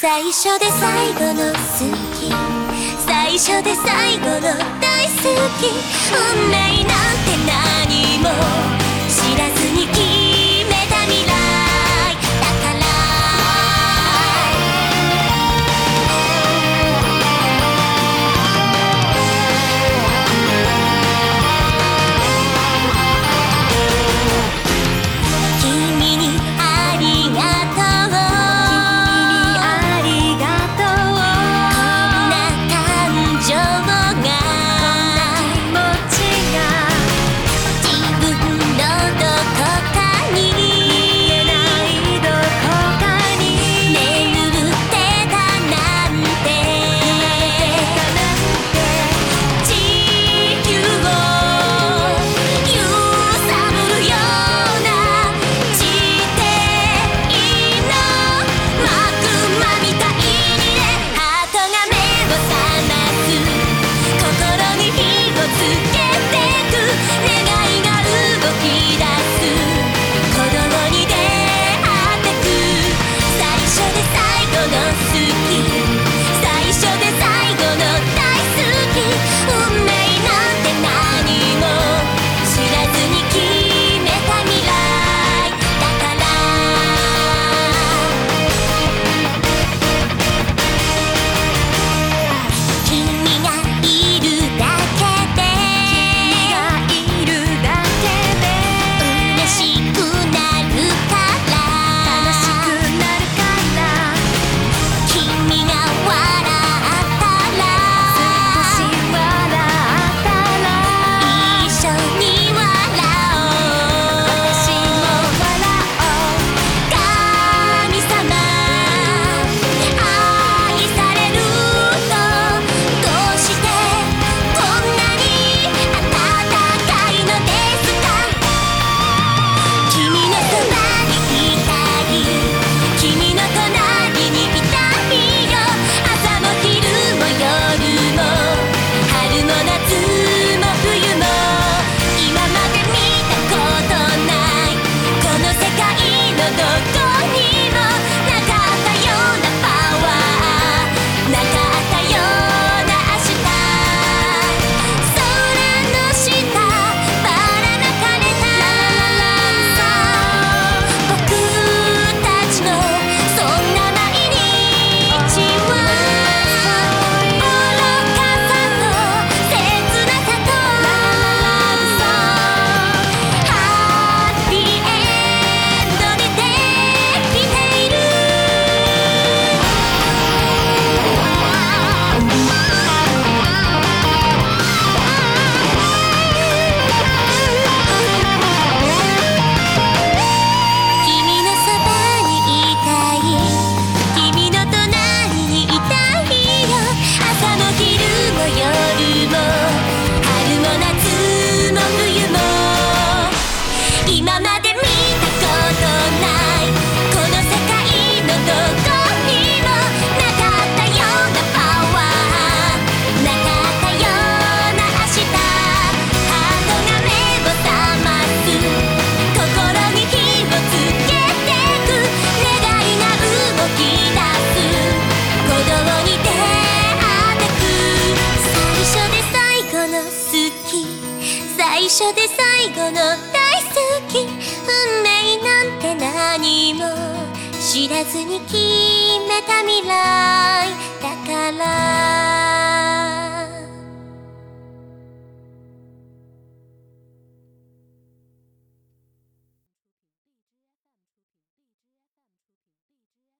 最初で最後の好き。最初で最後の大好き。運命なんて何も知らずに消え初で最後の大好き運命なんて何も知らずに決めた未来だから